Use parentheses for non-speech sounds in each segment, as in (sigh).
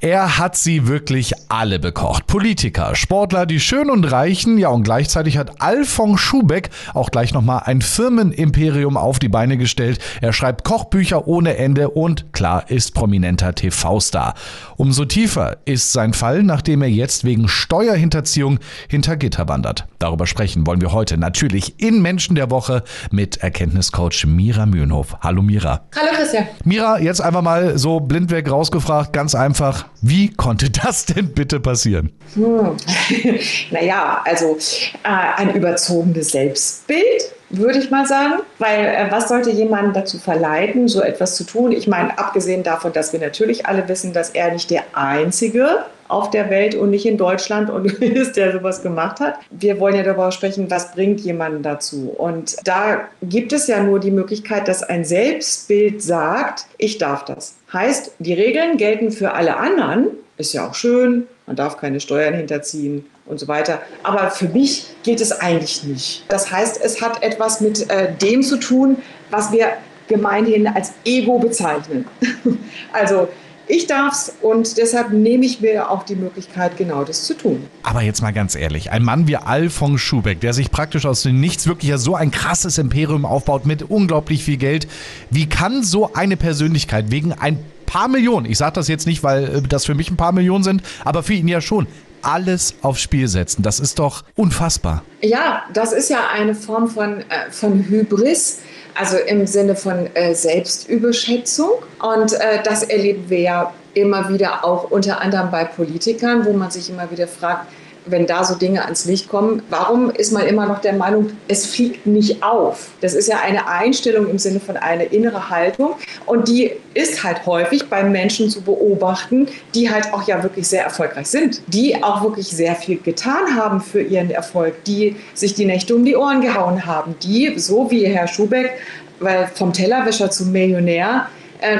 Er hat sie wirklich alle bekocht. Politiker, Sportler, die Schönen und Reichen, ja und gleichzeitig hat Alfons Schubeck auch gleich nochmal ein Firmenimperium auf die Beine gestellt. Er schreibt Kochbücher ohne Ende und klar ist prominenter TV-Star. Umso tiefer ist sein Fall, nachdem er jetzt wegen Steuerhinterziehung hinter Gitter wandert. Darüber sprechen wollen wir heute natürlich in Menschen der Woche mit Erkenntniscoach Mira Mühlenhof. Hallo Mira. Hallo Christian. Mira, jetzt einfach mal so blindweg rausgefragt, ganz einfach. Wie konnte das denn bitte passieren? Hm. (laughs) naja, also äh, ein überzogenes Selbstbild, würde ich mal sagen. Weil äh, was sollte jemanden dazu verleiten, so etwas zu tun? Ich meine, abgesehen davon, dass wir natürlich alle wissen, dass er nicht der Einzige auf der Welt und nicht in Deutschland und (laughs) ist, der sowas gemacht hat. Wir wollen ja darüber sprechen, was bringt jemanden dazu. Und da gibt es ja nur die Möglichkeit, dass ein Selbstbild sagt, ich darf das. Heißt, die Regeln gelten für alle anderen, ist ja auch schön, man darf keine Steuern hinterziehen und so weiter. Aber für mich geht es eigentlich nicht. Das heißt, es hat etwas mit äh, dem zu tun, was wir gemeinhin als Ego bezeichnen. (laughs) also ich darf's und deshalb nehme ich mir auch die Möglichkeit, genau das zu tun. Aber jetzt mal ganz ehrlich, ein Mann wie Alfons Schubeck, der sich praktisch aus dem Nichts wirklich so ein krasses Imperium aufbaut mit unglaublich viel Geld, wie kann so eine Persönlichkeit wegen ein paar Millionen, ich sage das jetzt nicht, weil äh, das für mich ein paar Millionen sind, aber für ihn ja schon, alles aufs Spiel setzen. Das ist doch unfassbar. Ja, das ist ja eine Form von, äh, von Hybris also im Sinne von äh, Selbstüberschätzung. Und das erleben wir ja immer wieder auch unter anderem bei Politikern, wo man sich immer wieder fragt, wenn da so Dinge ans Licht kommen, warum ist man immer noch der Meinung, es fliegt nicht auf? Das ist ja eine Einstellung im Sinne von einer innere Haltung und die ist halt häufig bei Menschen zu beobachten, die halt auch ja wirklich sehr erfolgreich sind, die auch wirklich sehr viel getan haben für ihren Erfolg, die sich die Nächte um die Ohren gehauen haben, die, so wie Herr Schubeck, weil vom Tellerwäscher zum Millionär,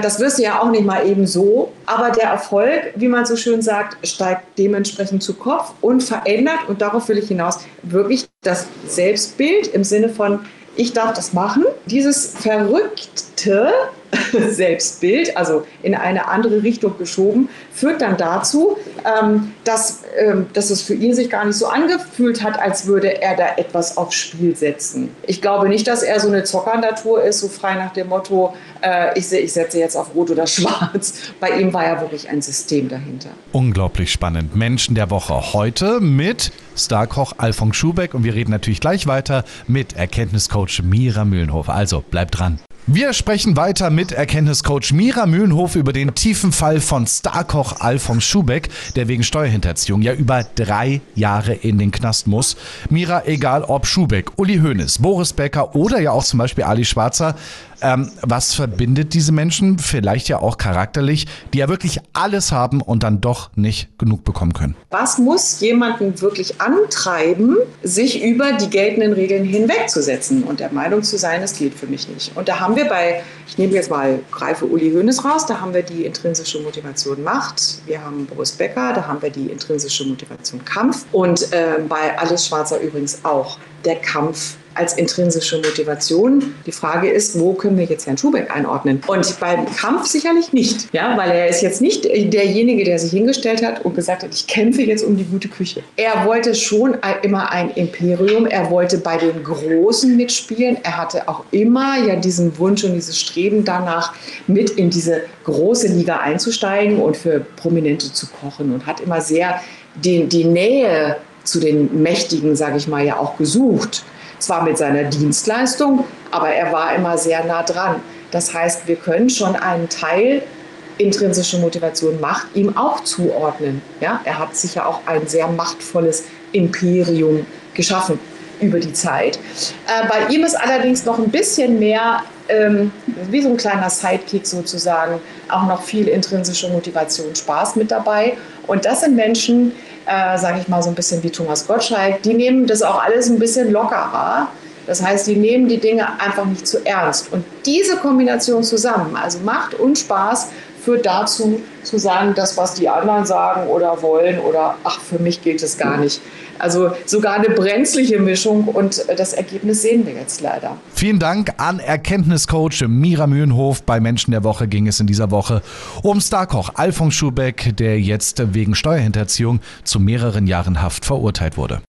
das wirst du ja auch nicht mal eben so. Aber der Erfolg, wie man so schön sagt, steigt dementsprechend zu Kopf und verändert, und darauf will ich hinaus, wirklich das Selbstbild im Sinne von, ich darf das machen. Dieses verrückte (laughs) Selbstbild, also in eine andere Richtung geschoben, führt dann dazu, ähm, dass, ähm, dass es für ihn sich gar nicht so angefühlt hat, als würde er da etwas aufs Spiel setzen. Ich glaube nicht, dass er so eine Zockernatur ist, so frei nach dem Motto, äh, ich, ich setze jetzt auf Rot oder (laughs) Schwarz. Bei ihm war ja wirklich ein System dahinter. Unglaublich spannend. Menschen der Woche heute mit Starkoch Alfons Schubeck und wir reden natürlich gleich weiter mit Erkenntniscoach Mira Mühlenhofer. Also bleibt dran. Wir sprechen weiter mit Erkenntniscoach Mira Mühlenhof über den tiefen Fall von Starkoch Alfons Schubeck, der wegen Steuerhinterziehung ja über drei Jahre in den Knast muss. Mira, egal ob Schubeck, Uli Hoeneß, Boris Becker oder ja auch zum Beispiel Ali Schwarzer, ähm, was verbindet diese Menschen, vielleicht ja auch charakterlich, die ja wirklich alles haben und dann doch nicht genug bekommen können? Was muss jemanden wirklich antreiben, sich über die geltenden Regeln hinwegzusetzen? Und der Meinung zu sein, es geht für mich nicht? Und da haben wir bei, ich nehme jetzt mal, greife Uli Hoeneß raus, da haben wir die intrinsische Motivation Macht, wir haben Boris Becker, da haben wir die intrinsische Motivation Kampf. Und äh, bei Alice Schwarzer übrigens auch. Der Kampf als intrinsische Motivation. Die Frage ist, wo können wir jetzt Herrn Schubeck einordnen? Und beim Kampf sicherlich nicht, ja, weil er ist jetzt nicht derjenige, der sich hingestellt hat und gesagt hat, ich kämpfe jetzt um die gute Küche. Er wollte schon immer ein Imperium, er wollte bei den Großen mitspielen, er hatte auch immer ja diesen Wunsch und dieses Streben danach, mit in diese große Liga einzusteigen und für Prominente zu kochen und hat immer sehr die, die Nähe zu den Mächtigen, sage ich mal, ja auch gesucht. Zwar mit seiner Dienstleistung, aber er war immer sehr nah dran. Das heißt, wir können schon einen Teil intrinsische Motivation Macht ihm auch zuordnen. Ja, er hat sich ja auch ein sehr machtvolles Imperium geschaffen über die Zeit. Äh, bei ihm ist allerdings noch ein bisschen mehr, ähm, wie so ein kleiner Sidekick sozusagen, auch noch viel intrinsische Motivation, Spaß mit dabei. Und das sind Menschen, äh, sage ich mal so ein bisschen wie Thomas Gottschalk, die nehmen das auch alles ein bisschen lockerer. Das heißt, die nehmen die Dinge einfach nicht zu ernst. Und diese Kombination zusammen, also Macht und Spaß, führt dazu, zu sagen, das, was die anderen sagen oder wollen oder ach, für mich gilt es gar nicht. Also sogar eine brenzliche Mischung und das Ergebnis sehen wir jetzt leider. Vielen Dank an Erkenntniscoach Mira Mühlenhof. Bei Menschen der Woche ging es in dieser Woche um Starkoch Alfons Schubeck, der jetzt wegen Steuerhinterziehung zu mehreren Jahren Haft verurteilt wurde.